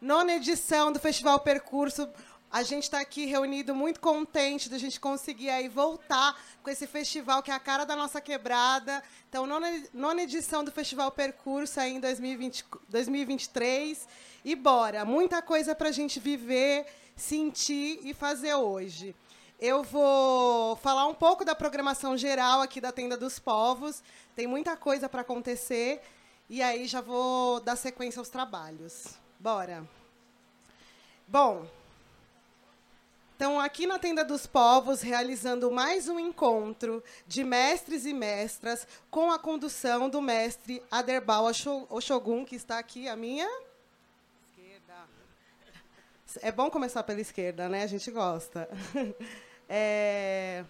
nona edição do Festival Percurso. A gente está aqui reunido muito contente da gente conseguir aí voltar com esse festival que é a cara da nossa quebrada. Então, nona, nona edição do Festival Percurso aí em 2020, 2023. E bora, muita coisa para a gente viver, sentir e fazer hoje. Eu vou falar um pouco da programação geral aqui da Tenda dos Povos. Tem muita coisa para acontecer. E aí já vou dar sequência aos trabalhos. Bora. Bom, então, aqui na Tenda dos Povos, realizando mais um encontro de mestres e mestras com a condução do mestre Aderbal Oshogun, que está aqui à minha esquerda. É bom começar pela esquerda, né? A gente gosta. É...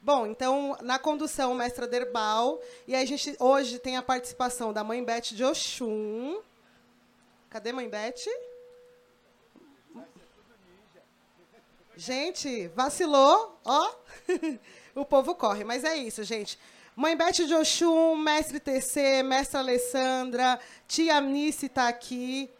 Bom, então, na condução, o mestre Aderbal. E a gente hoje tem a participação da mãe Beth de Oxum. Cadê mãe Beth? Gente, vacilou, ó. o povo corre, mas é isso, gente. Mãe Beth de Oxum, mestre TC, mestre Alessandra, tia Amnice está aqui.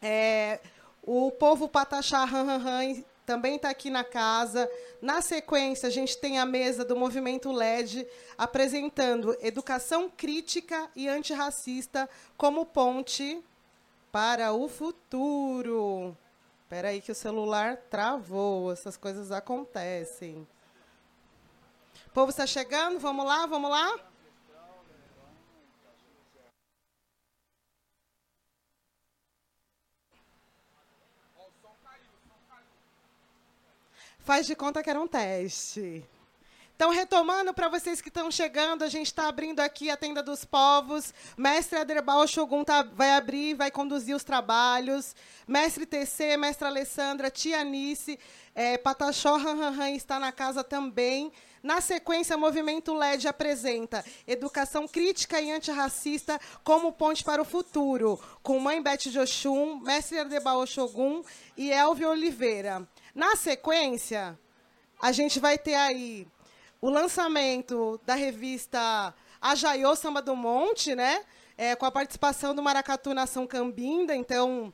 É, o povo Pataxá Han, Han, Han também está aqui na casa. Na sequência, a gente tem a mesa do Movimento LED apresentando educação crítica e antirracista como ponte para o futuro. Espera aí que o celular travou, essas coisas acontecem. O povo está chegando, vamos lá, vamos lá? Faz de conta que era um teste. Então, retomando para vocês que estão chegando, a gente está abrindo aqui a Tenda dos Povos. Mestre Aderbal Shogun tá, vai abrir, vai conduzir os trabalhos. Mestre TC, Mestre Alessandra, Tia Anice, é, Pataxó Han está na casa também. Na sequência, Movimento LED apresenta Educação Crítica e Antirracista como ponte para o futuro, com Mãe Beth Oxum, Mestre Aderbal Shogun e Elvio Oliveira. Na sequência, a gente vai ter aí o lançamento da revista Ajaiô Samba do Monte, né? É, com a participação do Maracatu Nação Cambinda. Então,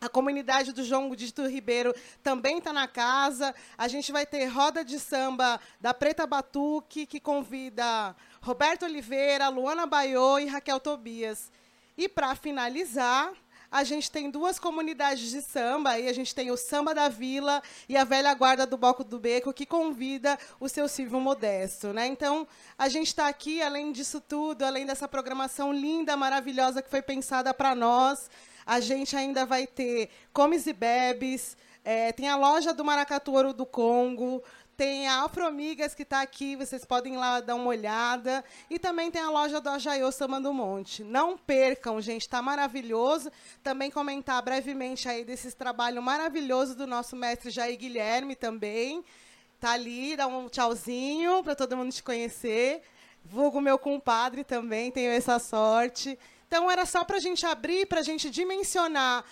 a comunidade do João Dito Ribeiro também está na casa. A gente vai ter roda de samba da Preta Batuque, que convida Roberto Oliveira, Luana Baiô e Raquel Tobias. E, para finalizar, a gente tem duas comunidades de samba, aí a gente tem o Samba da Vila e a Velha Guarda do Boco do Beco, que convida o seu Silvio Modesto. Né? Então, a gente está aqui, além disso tudo, além dessa programação linda, maravilhosa que foi pensada para nós, a gente ainda vai ter Comes e Bebes, é, tem a loja do Maracatu Ouro do Congo, tem a Afromigas que está aqui, vocês podem ir lá dar uma olhada. E também tem a loja do Ajaiô Samba do Monte. Não percam, gente, está maravilhoso. Também comentar brevemente aí desses trabalhos maravilhosos do nosso mestre Jair Guilherme também. Tá ali, dá um tchauzinho para todo mundo te conhecer. Vulgo meu compadre também, tenho essa sorte. Então, era só para a gente abrir, para a gente dimensionar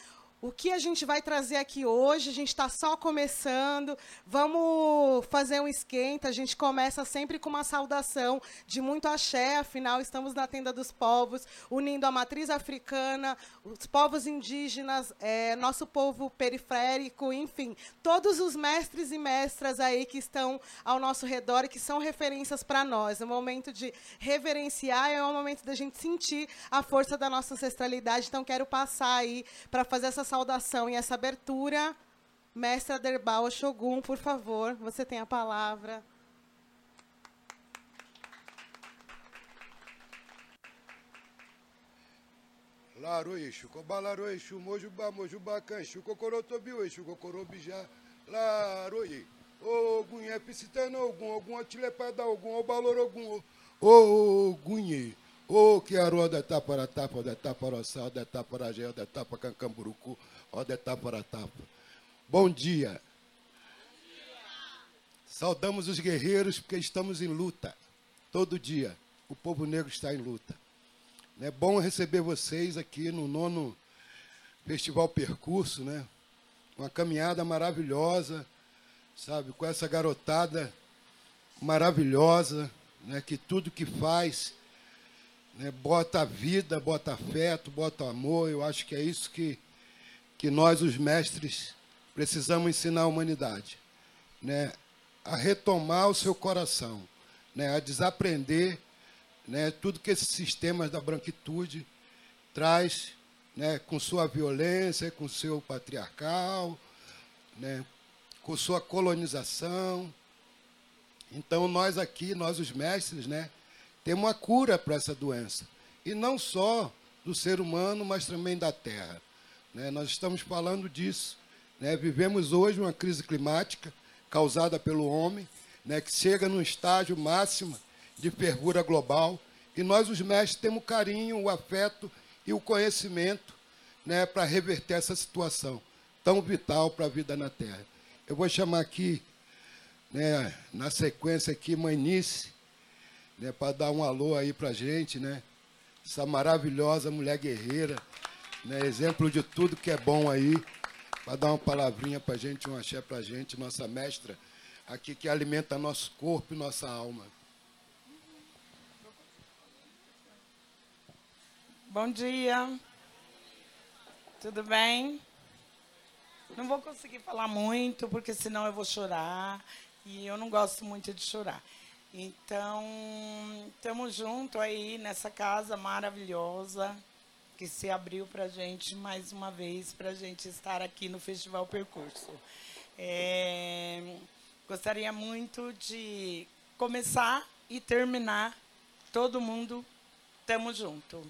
o que a gente vai trazer aqui hoje, a gente está só começando, vamos fazer um esquenta, a gente começa sempre com uma saudação de muito axé, afinal estamos na tenda dos povos, unindo a matriz africana, os povos indígenas, é, nosso povo periférico, enfim, todos os mestres e mestras aí que estão ao nosso redor e que são referências para nós. É um momento de reverenciar, é um momento da gente sentir a força da nossa ancestralidade, então quero passar aí para fazer essa saudação e essa abertura. Mestre Aderbal Shogun, por favor, você tem a palavra. Laro Exu, Cobalaro Exu, Mojubá, Mojubá, Canchu, Cocorotobi, Exu, Cocorobijá, Laro Exu. Ogun é piscitano, Ogun, Ogun, Otilepada, Ogun, Obalor, Ogun, Ogunhe. O que a roda tá para tapa, de tá para sal, de tá para gel, de tá para cancamburucu, ó de tá para tapa. Bom dia. Saudamos os guerreiros porque estamos em luta. Todo dia o povo negro está em luta. É bom receber vocês aqui no nono Festival Percurso, né? Uma caminhada maravilhosa, sabe? Com essa garotada maravilhosa, né? Que tudo que faz né? bota vida, bota afeto, bota amor. Eu acho que é isso que, que nós, os mestres, precisamos ensinar a humanidade, né, a retomar o seu coração, né, a desaprender né, tudo que esses sistemas da branquitude traz né, com sua violência, com seu patriarcal, né, com sua colonização. Então, nós aqui, nós os mestres, né, temos uma cura para essa doença. E não só do ser humano, mas também da terra. Né? Nós estamos falando disso. Né? Vivemos hoje uma crise climática causada pelo homem, né, que chega num estágio máximo de fervura global. E nós, os mestres, temos carinho, o afeto e o conhecimento né, para reverter essa situação tão vital para a vida na Terra. Eu vou chamar aqui, né, na sequência aqui, Manice, né, para dar um alô aí para a gente, né? Essa maravilhosa mulher guerreira, né, exemplo de tudo que é bom aí, para dar uma palavrinha para a gente, um axé para a gente, nossa mestra aqui que alimenta nosso corpo e nossa alma. Bom dia. Tudo bem? Não vou conseguir falar muito, porque senão eu vou chorar. E eu não gosto muito de chorar. Então, estamos juntos aí nessa casa maravilhosa que se abriu para a gente mais uma vez, para a gente estar aqui no Festival Percurso. É, gostaria muito de começar e terminar todo mundo, estamos juntos.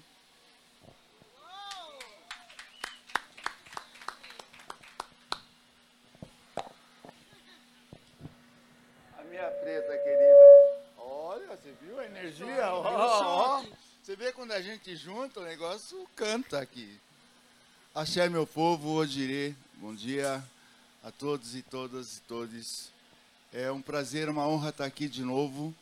minha preta querida. Olha, você viu a energia? Ó, ó. Você vê quando a gente junta, o negócio canta aqui. Axé, meu povo, Odirê. Bom dia a todos e todas e todos. É um prazer, uma honra estar aqui de novo.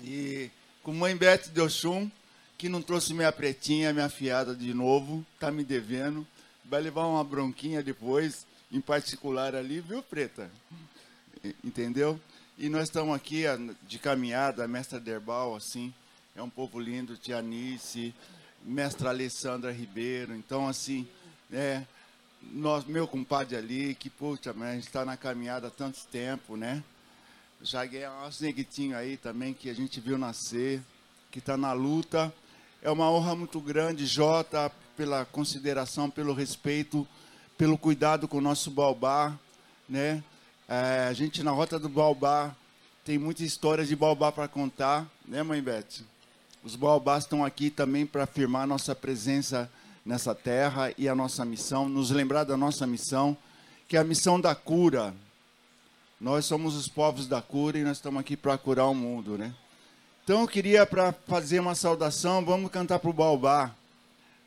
E com mãe Bete de Oxum, que não trouxe minha pretinha, minha fiada de novo, tá me devendo. Vai levar uma bronquinha depois, em particular ali, viu, preta? Entendeu? E nós estamos aqui de caminhada, mestra Derbal, assim, é um povo lindo, tia Anice, mestra Alessandra Ribeiro, então, assim, é, nós, meu compadre ali, que, puxa, a gente está na caminhada há tanto tempo, né? Jagué, nosso neguitinho aí também, que a gente viu nascer, que está na luta. É uma honra muito grande, Jota, pela consideração, pelo respeito, pelo cuidado com o nosso Baobá, né? É, a gente na Rota do Baobá tem muita história de Baobá para contar, né, mãe Beth? Os Baobás estão aqui também para afirmar nossa presença nessa terra e a nossa missão, nos lembrar da nossa missão, que é a missão da cura. Nós somos os povos da cura e nós estamos aqui para curar o mundo, né? Então eu queria para fazer uma saudação, vamos cantar para o Baobá.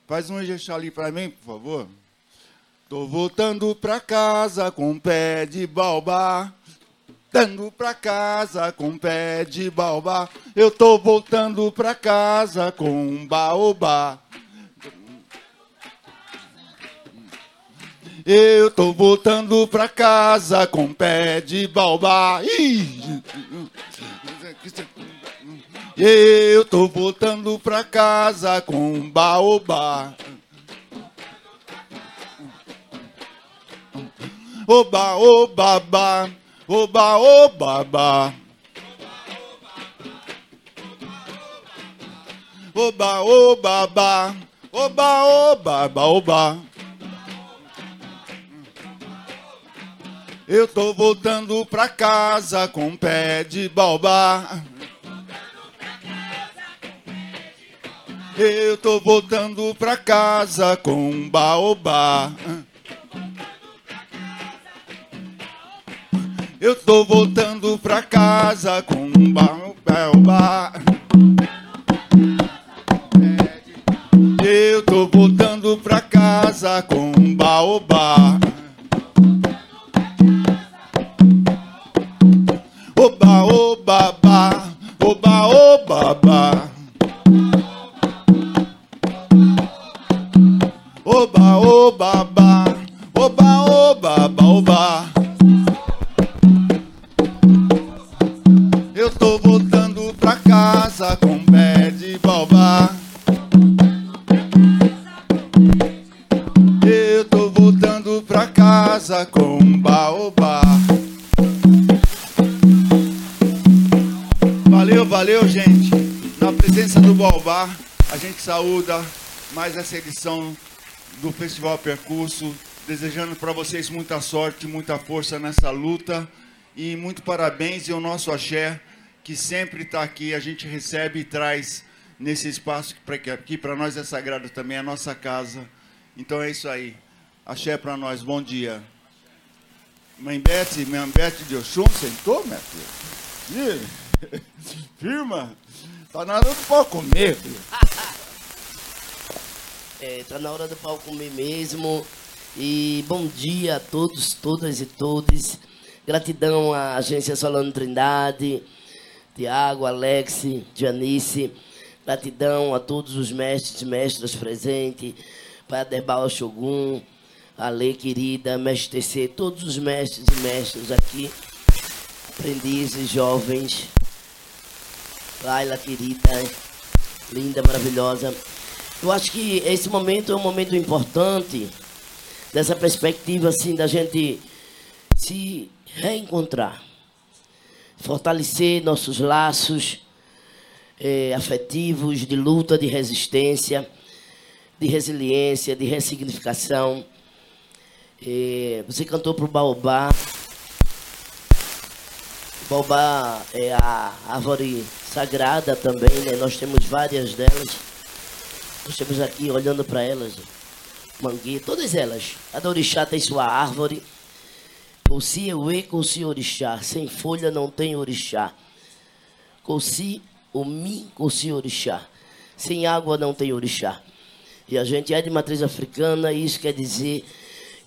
Faz um jejum ali para mim, por favor. Tô voltando pra casa com pé de baobá. Voltando pra casa com pé de baobá. Eu tô voltando pra casa com um baobá. Eu tô voltando pra casa com pé de baobá. Eu tô voltando pra casa com um baobá. Oba, oba, ba. Oba, oba, ba. Oba, oba, ba. Oba, oba, ba, oba. Eu tô voltando pra casa com pé de baobá. Eu tô voltando pra casa com baobá. Eu tô voltando pra casa com um baobá. Eu tô voltando pra casa com um baobá. Oba, oba, ba, oba, oba, ba. Mais essa edição do Festival Percurso, desejando para vocês muita sorte, muita força nessa luta e muito parabéns e o nosso axé que sempre está aqui, a gente recebe e traz nesse espaço que aqui para nós é sagrado também, é a nossa casa. Então é isso aí. Axé para nós, bom dia. Mãe Bete, mãe Bete de Oxum, sentou, minha filha? Firma? Tá na hora do pau comer, filho. É, tá na hora do pau comer mesmo. E bom dia a todos, todas e todos. Gratidão à Agência Solano Trindade, Tiago, Alex, Janice. Gratidão a todos os mestres e mestras presentes, Pai Aderbal Shogun, Ale querida, Mestre TC, todos os mestres e mestras aqui, aprendizes, jovens. Laila querida, linda, maravilhosa. Eu acho que esse momento é um momento importante, dessa perspectiva assim da gente se reencontrar, fortalecer nossos laços eh, afetivos de luta, de resistência, de resiliência, de ressignificação. Eh, você cantou para o Baobá. Baobá é a árvore sagrada também, né? Nós temos várias delas. Nós temos aqui olhando para elas, mangueira, todas elas. A da orixá tem sua árvore. Coci Ewe, Coci Orixá. Sem folha não tem orixá. Coci o Mi, Coci Orixá. Sem água não tem orixá. E a gente é de matriz africana, e isso quer dizer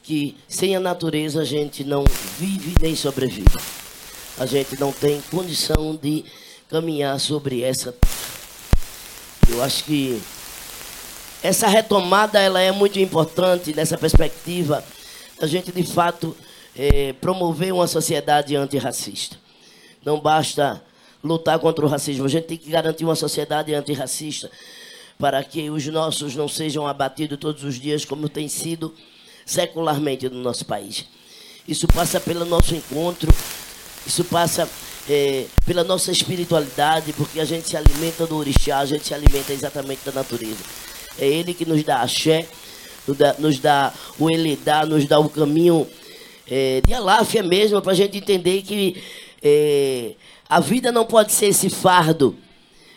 que sem a natureza a gente não vive nem sobrevive. A gente não tem condição de caminhar sobre essa. Eu acho que essa retomada ela é muito importante nessa perspectiva a gente de fato é, promover uma sociedade antirracista. Não basta lutar contra o racismo, a gente tem que garantir uma sociedade antirracista para que os nossos não sejam abatidos todos os dias como tem sido secularmente no nosso país. Isso passa pelo nosso encontro, isso passa é, pela nossa espiritualidade, porque a gente se alimenta do orixá, a gente se alimenta exatamente da natureza. É Ele que nos dá axé, nos dá, nos dá o Eledá, nos dá o caminho é, de aláfia mesmo, para a gente entender que é, a vida não pode ser esse fardo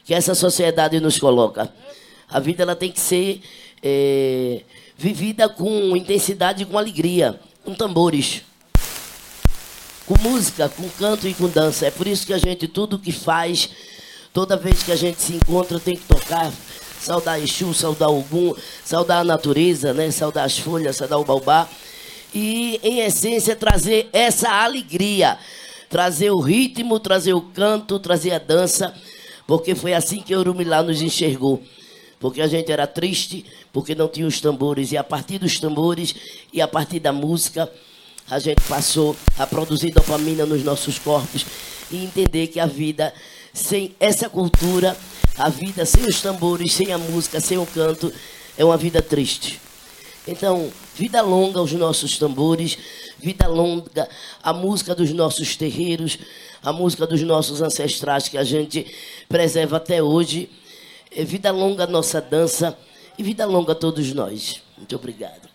que essa sociedade nos coloca. A vida ela tem que ser é, vivida com intensidade e com alegria, com tambores, com música, com canto e com dança. É por isso que a gente, tudo que faz, toda vez que a gente se encontra, tem que tocar saudar Exu, saudar Ogum, saudar a natureza, né? saudar as folhas, saudar o baobá. E, em essência, trazer essa alegria, trazer o ritmo, trazer o canto, trazer a dança, porque foi assim que Urumilá nos enxergou. Porque a gente era triste, porque não tinha os tambores, e a partir dos tambores e a partir da música, a gente passou a produzir dopamina nos nossos corpos e entender que a vida sem essa cultura a vida sem os tambores, sem a música, sem o canto, é uma vida triste. Então, vida longa aos nossos tambores, vida longa a música dos nossos terreiros, a música dos nossos ancestrais que a gente preserva até hoje. É vida longa a nossa dança e vida longa a todos nós. Muito obrigado.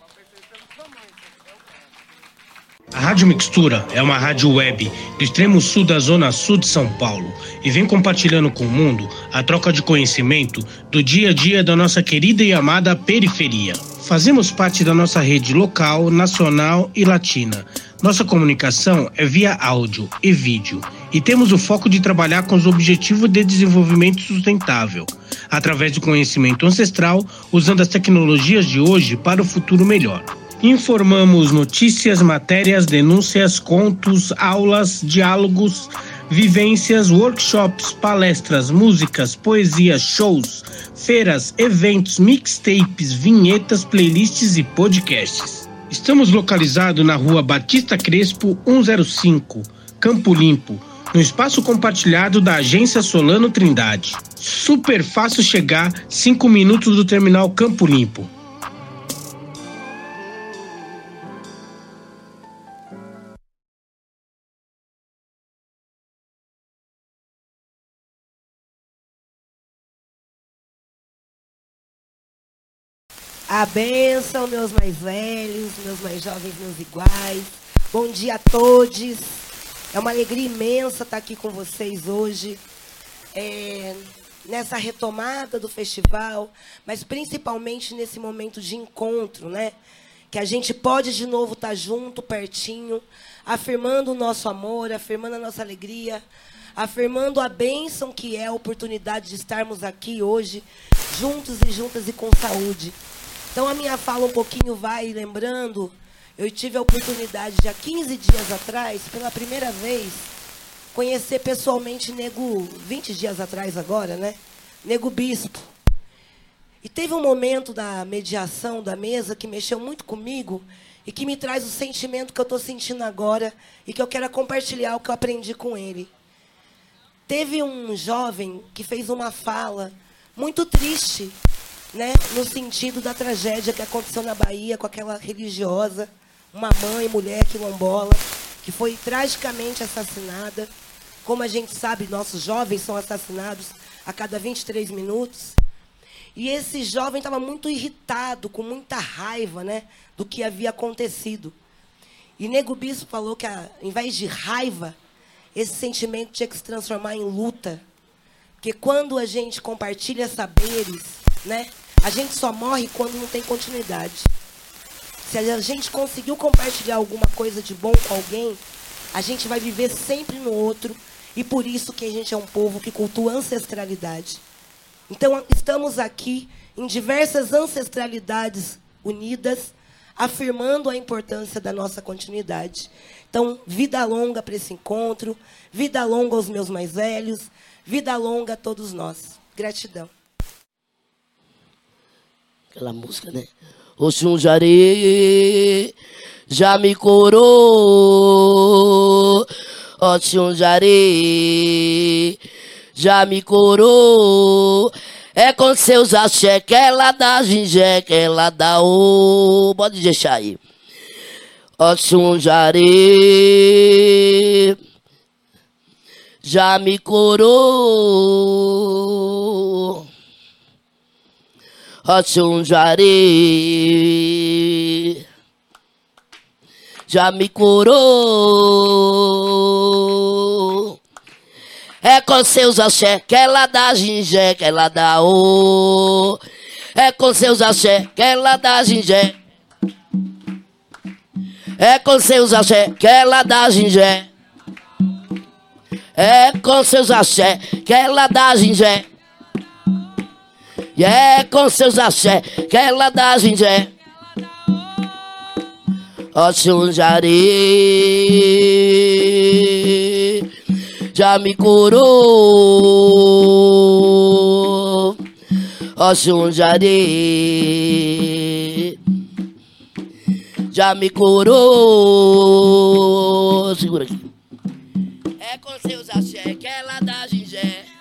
A Rádio Mixtura é uma rádio web do extremo sul da zona sul de São Paulo e vem compartilhando com o mundo a troca de conhecimento do dia a dia da nossa querida e amada periferia. Fazemos parte da nossa rede local, nacional e latina. Nossa comunicação é via áudio e vídeo e temos o foco de trabalhar com os objetivos de desenvolvimento sustentável, através do conhecimento ancestral, usando as tecnologias de hoje para o futuro melhor. Informamos notícias, matérias, denúncias, contos, aulas, diálogos, vivências, workshops, palestras, músicas, poesias, shows, feiras, eventos, mixtapes, vinhetas, playlists e podcasts. Estamos localizados na rua Batista Crespo 105, Campo Limpo, no espaço compartilhado da Agência Solano Trindade. Super fácil chegar, 5 minutos do terminal Campo Limpo. A meus mais velhos, meus mais jovens, meus iguais. Bom dia a todos. É uma alegria imensa estar aqui com vocês hoje. É, nessa retomada do festival, mas principalmente nesse momento de encontro, né? Que a gente pode de novo estar junto, pertinho, afirmando o nosso amor, afirmando a nossa alegria, afirmando a bênção que é a oportunidade de estarmos aqui hoje, juntos e juntas e com saúde. Então a minha fala um pouquinho vai lembrando, eu tive a oportunidade de há 15 dias atrás, pela primeira vez, conhecer pessoalmente Nego, 20 dias atrás agora, né? Nego Bispo. E teve um momento da mediação da mesa que mexeu muito comigo e que me traz o sentimento que eu estou sentindo agora e que eu quero compartilhar o que eu aprendi com ele. Teve um jovem que fez uma fala muito triste, né, no sentido da tragédia que aconteceu na Bahia com aquela religiosa, uma mãe, mulher quilombola, que foi tragicamente assassinada. Como a gente sabe, nossos jovens são assassinados a cada 23 minutos. E esse jovem estava muito irritado, com muita raiva né, do que havia acontecido. E Nego Bispo falou que, ao invés de raiva, esse sentimento tinha que se transformar em luta. Porque quando a gente compartilha saberes, né, a gente só morre quando não tem continuidade. Se a gente conseguiu compartilhar alguma coisa de bom com alguém, a gente vai viver sempre no outro. E por isso que a gente é um povo que cultua ancestralidade. Então, estamos aqui em diversas ancestralidades unidas, afirmando a importância da nossa continuidade. Então, vida longa para esse encontro, vida longa aos meus mais velhos, vida longa a todos nós. Gratidão. Aquela música, né? Oxum Jare já me curou. Oxum Jare já me curou. É com seus axé que ela dá gingé, que ela dá o. Pode deixar aí. Oxum Jare já me curou. Oxum Jare já me curou. É com seus axé que ela dá gingé, que ela dá o. É com seus axé que ela dá gingé. É com seus axé que ela dá gingé. É com seus axé que ela dá gingé. E é com seus axé que ela dá gingé. Ó Xunjari já me curou. Ó Xunjari já me curou. Segura aqui. É com seus axé que ela dá gingé.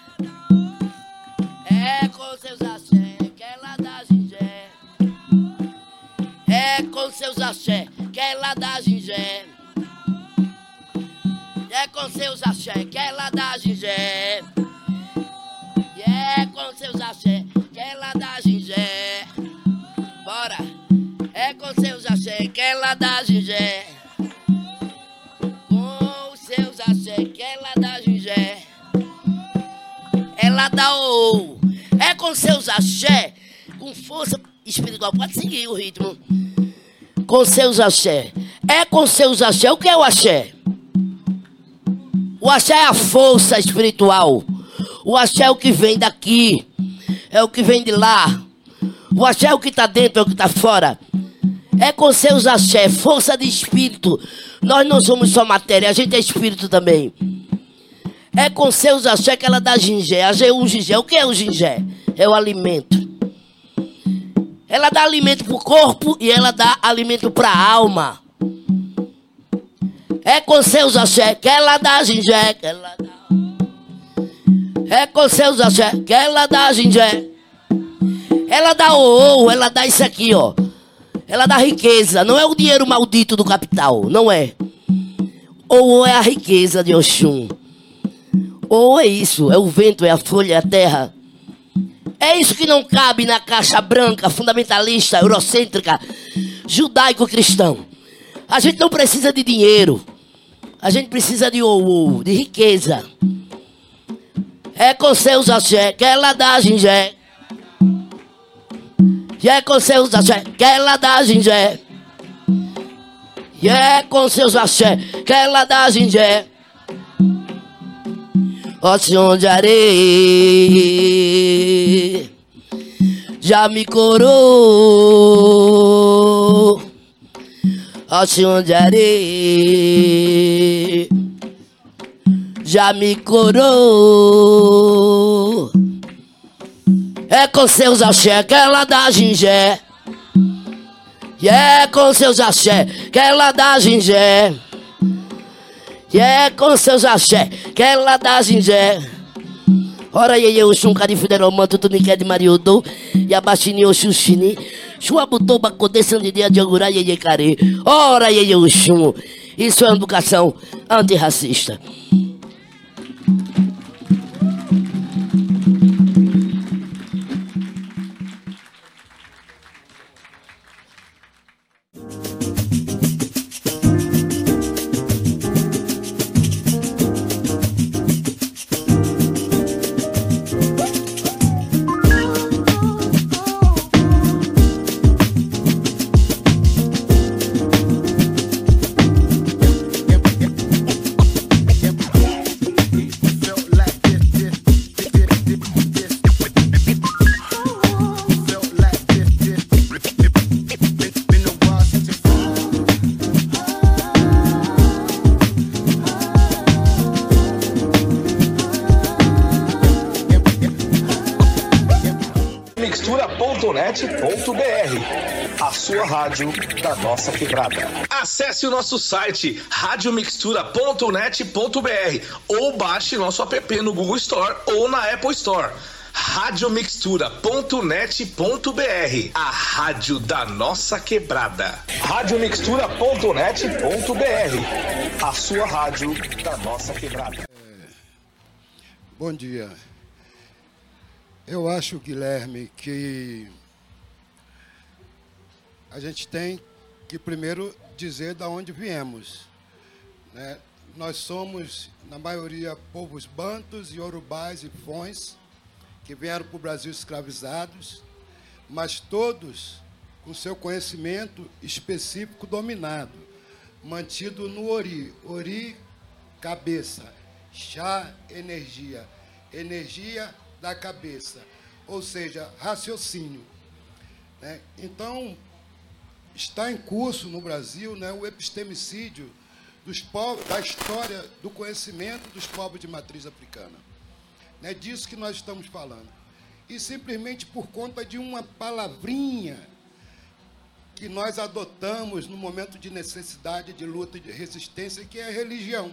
É com seus axé que ela dá gingé. É com seus axé que ela dá gingé. É com seus axé que ela dá gingé. É com seus axé que ela dá gingé. Bora! É com seus axé que ela dá gingé. Com seus axé que ela dá gingé. Ela dá o. É com seus axé, com força espiritual. Pode seguir o ritmo. Com seus axé. É com seus axé. O que é o axé? O axé é a força espiritual. O axé é o que vem daqui. É o que vem de lá. O axé é o que está dentro, é o que está fora. É com seus axé, força de espírito. Nós não somos só matéria, a gente é espírito também. É com seus axé que ela dá gingé. A o gingé. O que é o gingé? É o alimento. Ela dá alimento para o corpo e ela dá alimento para a alma. É com seus axé que ela dá gingé. Que ela dá... É com seus axé que ela dá gingé. Ela dá o ela dá isso aqui, ó. Ela dá riqueza. Não é o dinheiro maldito do capital, não é. Ou é a riqueza de Oxum. Ou é isso, é o vento, é a folha, é a terra. É isso que não cabe na caixa branca, fundamentalista, eurocêntrica, judaico-cristão. A gente não precisa de dinheiro. A gente precisa de ou, de riqueza. É com seus axé que ela dá gingé. E é com seus axé que ela dá gingé. E é com seus axé que ela dá gingé. Senhor de areia, já me corou. Ó Senhor de areia, já me corou. É com seus axé que ela dá gingé. E é com seus axé que ela dá gingé. E é com seus axé que ela dá gingé. Ora iê o chum cari fudero manto tu niqué de mariodô e abaixini o xuxini. Chua botou bacodê sandidia de angurá iê care. Ora iê o chum. Isso é educação antirracista. Mixtura.net.br, a sua rádio da nossa quebrada. Acesse o nosso site radiomixtura.net.br ou baixe nosso app no Google Store ou na Apple Store. Radiomixtura.net.br, a rádio da nossa quebrada. Radiomixtura.net.br, a sua rádio da nossa quebrada. Bom dia. Eu acho, Guilherme, que a gente tem que primeiro dizer de onde viemos. Né? Nós somos, na maioria, povos bantos, yorubais e fões, que vieram para o Brasil escravizados, mas todos com seu conhecimento específico dominado, mantido no Ori. Ori, cabeça. Chá, energia. Energia da cabeça. Ou seja, raciocínio. Né? Então, está em curso no Brasil né, o epistemicídio dos povos, da história do conhecimento dos povos de matriz africana. É disso que nós estamos falando. E simplesmente por conta de uma palavrinha que nós adotamos no momento de necessidade, de luta de resistência, que é a religião.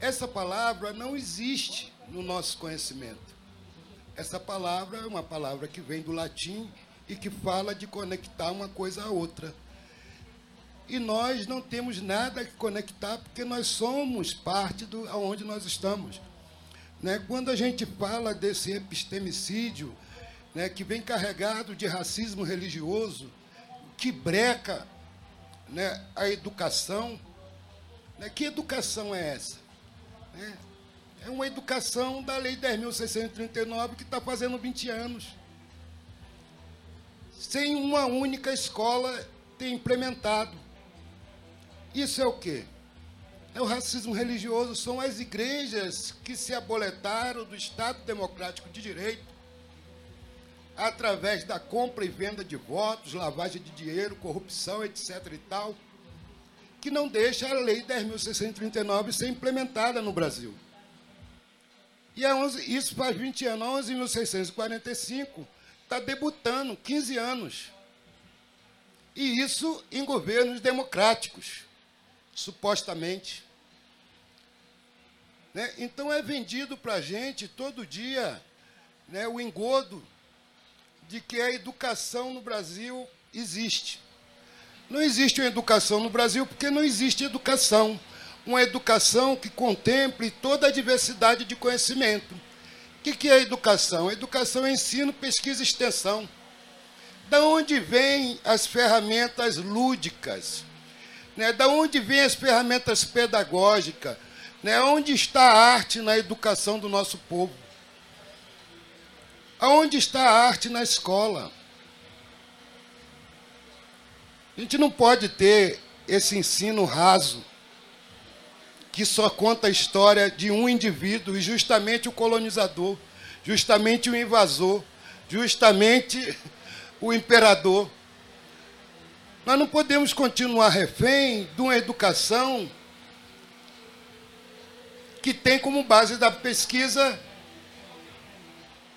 Essa palavra não existe no nosso conhecimento. Essa palavra é uma palavra que vem do latim e que fala de conectar uma coisa a outra. E nós não temos nada que conectar porque nós somos parte do aonde nós estamos. Né? Quando a gente fala desse epistemicídio, né, que vem carregado de racismo religioso, que breca né, a educação, né, que educação é essa? Né? É uma educação da Lei 10.639 que está fazendo 20 anos sem uma única escola ter implementado. Isso é o quê? É o racismo religioso, são as igrejas que se aboletaram do Estado Democrático de Direito através da compra e venda de votos, lavagem de dinheiro, corrupção, etc. e tal, que não deixa a Lei 10.639 ser implementada no Brasil. E é 11, isso faz 20 anos, 11.645, está debutando, 15 anos. E isso em governos democráticos, supostamente. Né? Então é vendido para a gente todo dia né, o engodo de que a educação no Brasil existe. Não existe uma educação no Brasil porque não existe educação. Uma educação que contemple toda a diversidade de conhecimento O que, que é educação? A educação é ensino, pesquisa e extensão. Da onde vêm as ferramentas lúdicas? Né? Da onde vêm as ferramentas pedagógicas? Né? Onde está a arte na educação do nosso povo? Aonde está a arte na escola? A gente não pode ter esse ensino raso que só conta a história de um indivíduo e justamente o colonizador, justamente o invasor, justamente o imperador. Nós não podemos continuar refém de uma educação que tem como base da pesquisa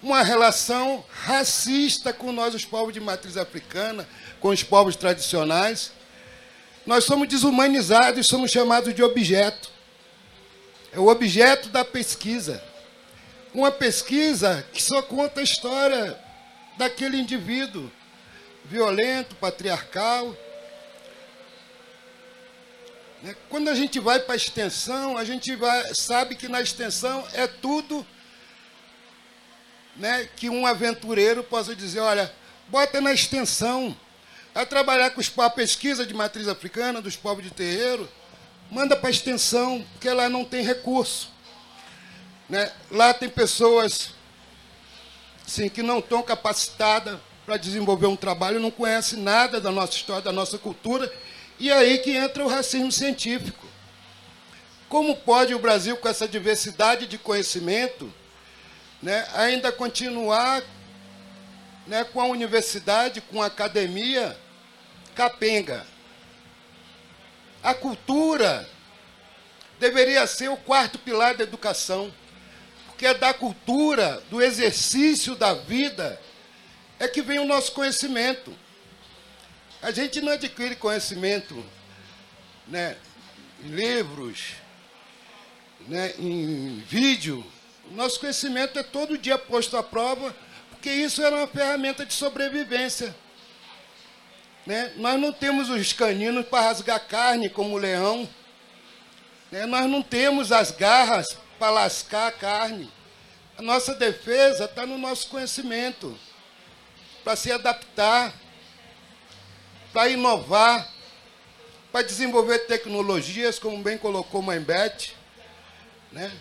uma relação racista com nós, os povos de matriz africana, com os povos tradicionais. Nós somos desumanizados somos chamados de objeto. É o objeto da pesquisa. Uma pesquisa que só conta a história daquele indivíduo violento, patriarcal. Né? Quando a gente vai para a extensão, a gente vai, sabe que na extensão é tudo né, que um aventureiro possa dizer, olha, bota na extensão, a trabalhar com a pesquisa de matriz africana, dos povos de terreiro, manda para a extensão, porque lá não tem recurso. Né? Lá tem pessoas sim, que não estão capacitadas para desenvolver um trabalho, não conhecem nada da nossa história, da nossa cultura, e é aí que entra o racismo científico. Como pode o Brasil, com essa diversidade de conhecimento, né, ainda continuar né, com a universidade, com a academia capenga? A cultura deveria ser o quarto pilar da educação, porque é da cultura, do exercício da vida, é que vem o nosso conhecimento. A gente não adquire conhecimento né, em livros, né, em vídeo. O nosso conhecimento é todo dia posto à prova, porque isso era uma ferramenta de sobrevivência. Né? Nós não temos os caninos para rasgar carne como o leão. Né? Nós não temos as garras para lascar a carne. A nossa defesa está no nosso conhecimento, para se adaptar, para inovar, para desenvolver tecnologias, como bem colocou o Mbete. Né?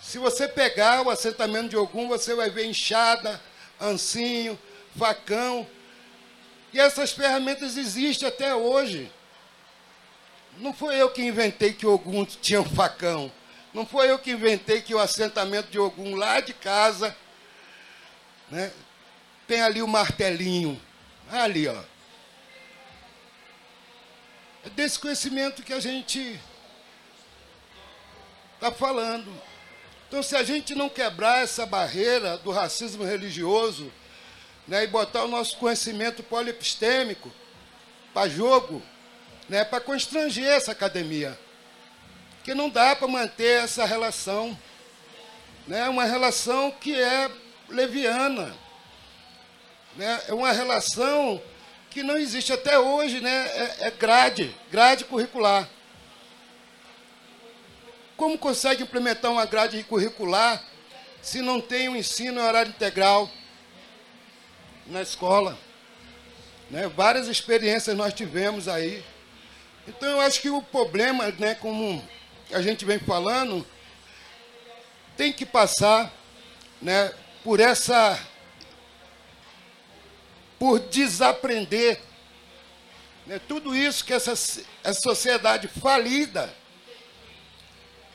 Se você pegar o assentamento de algum, você vai ver enxada, ancinho, facão, e essas ferramentas existem até hoje. Não foi eu que inventei que Ogum tinha um facão. Não foi eu que inventei que o assentamento de Ogum lá de casa né, tem ali o martelinho. Ali, ó. É desse conhecimento que a gente está falando. Então, se a gente não quebrar essa barreira do racismo religioso, né, e botar o nosso conhecimento polipistêmico para jogo, né, para constranger essa academia. Que não dá para manter essa relação. Né, uma relação que é leviana. Né, é uma relação que não existe até hoje, né, é, é grade, grade curricular. Como consegue implementar uma grade curricular se não tem um ensino em horário integral? Na escola. Né? Várias experiências nós tivemos aí. Então eu acho que o problema, né, como a gente vem falando, tem que passar né, por essa. por desaprender né, tudo isso que essa, essa sociedade falida,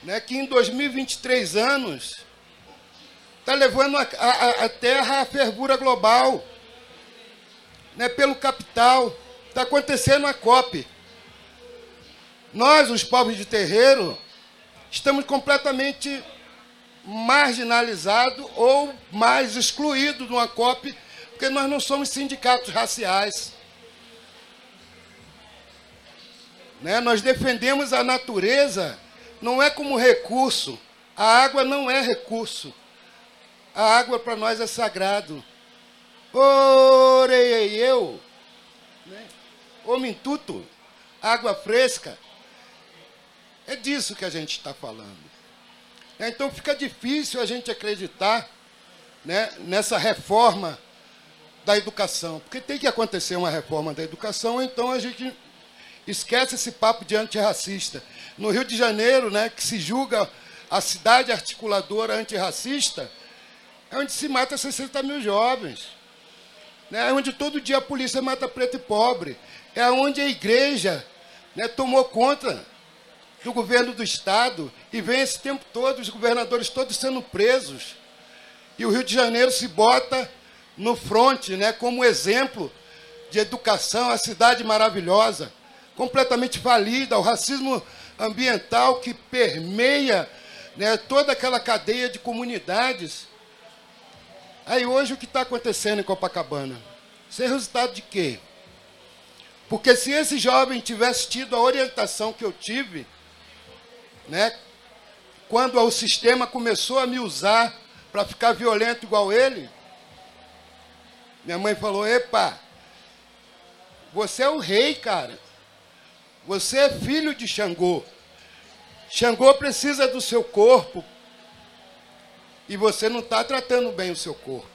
né, que em 2023 anos está levando a, a, a Terra à fervura global né, pelo capital. Está acontecendo a COP. Nós, os povos de terreiro, estamos completamente marginalizados ou mais excluídos de uma COP, porque nós não somos sindicatos raciais. Né? Nós defendemos a natureza, não é como recurso. A água não é recurso. A água para nós é sagrado. Orei eu, né? homem tuto, água fresca. É disso que a gente está falando. Então fica difícil a gente acreditar né, nessa reforma da educação. Porque tem que acontecer uma reforma da educação, então a gente esquece esse papo de antirracista. No Rio de Janeiro, né, que se julga a cidade articuladora antirracista, é onde se mata 60 mil jovens. Né, onde todo dia a polícia mata preto e pobre. É onde a igreja né, tomou conta do governo do Estado e vem esse tempo todo os governadores todos sendo presos. E o Rio de Janeiro se bota no fronte né, como exemplo de educação, a cidade maravilhosa, completamente falida, o racismo ambiental que permeia né, toda aquela cadeia de comunidades. Aí hoje o que está acontecendo em Copacabana? Isso é resultado de quê? Porque se esse jovem tivesse tido a orientação que eu tive, né, quando o sistema começou a me usar para ficar violento igual ele, minha mãe falou: Epa, você é o rei, cara. Você é filho de Xangô. Xangô precisa do seu corpo. E você não está tratando bem o seu corpo.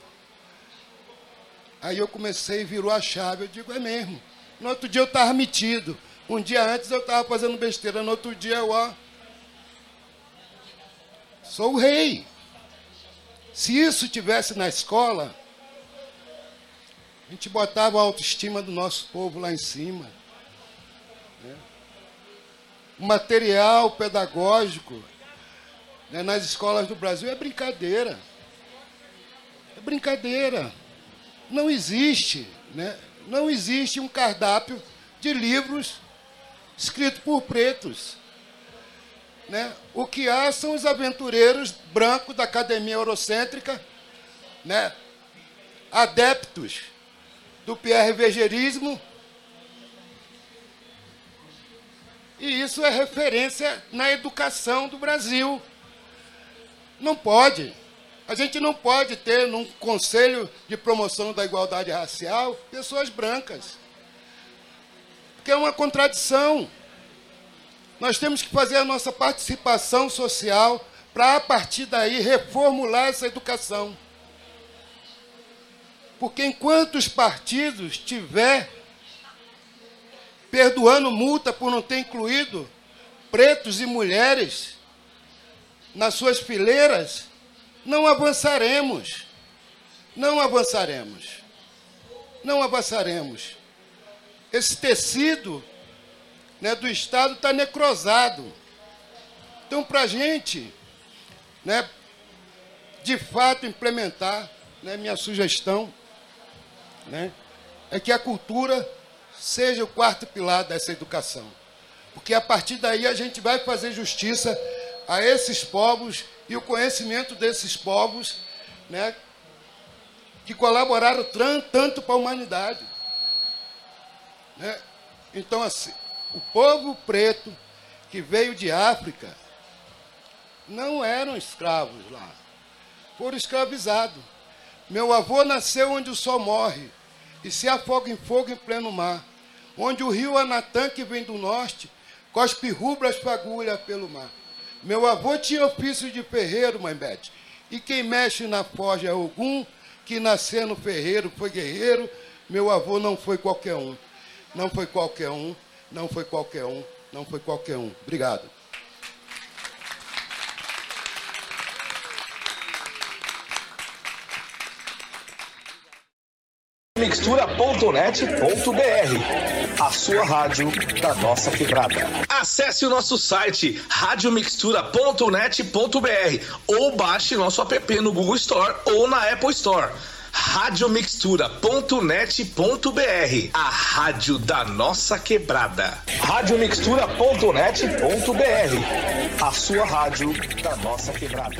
Aí eu comecei, virou a chave. Eu digo: É mesmo. No outro dia eu estava metido. Um dia antes eu estava fazendo besteira. No outro dia eu, ó. Sou o rei. Se isso tivesse na escola, a gente botava a autoestima do nosso povo lá em cima. Né? O material pedagógico né, nas escolas do Brasil é brincadeira. É brincadeira. Não existe, né? não existe um cardápio de livros escrito por pretos. Né? O que há são os aventureiros brancos da academia eurocêntrica, né? adeptos do PRVGerismo. E isso é referência na educação do Brasil. Não pode. A gente não pode ter num conselho de promoção da igualdade racial pessoas brancas. Porque é uma contradição. Nós temos que fazer a nossa participação social para, a partir daí, reformular essa educação. Porque enquanto os partidos tiver perdoando multa por não ter incluído pretos e mulheres nas suas fileiras, não avançaremos. Não avançaremos. Não avançaremos. Esse tecido né, do Estado está necrosado. Então, para a gente, né, de fato, implementar, né, minha sugestão, né, é que a cultura seja o quarto pilar dessa educação. Porque a partir daí a gente vai fazer justiça a esses povos e o conhecimento desses povos né, que colaboraram tanto para a humanidade. Né? Então, assim, o povo preto que veio de África não eram escravos lá, foram escravizados. Meu avô nasceu onde o sol morre e se afoga em fogo em pleno mar, onde o rio Anatã, que vem do norte, cospe rubras fagulha pelo mar. Meu avô tinha ofício de ferreiro, mãe Bete, e quem mexe na forja é Ogum, que nasceu no ferreiro, foi guerreiro. Meu avô não foi qualquer um, não foi qualquer um, não foi qualquer um, não foi qualquer um. Obrigado. mixtura.net.br, a sua rádio da nossa quebrada. Acesse o nosso site radiomixtura.net.br ou baixe nosso app no Google Store ou na Apple Store. Radiomixtura.net.br, a rádio da nossa quebrada. Radiomixtura.net.br, a sua rádio da nossa quebrada.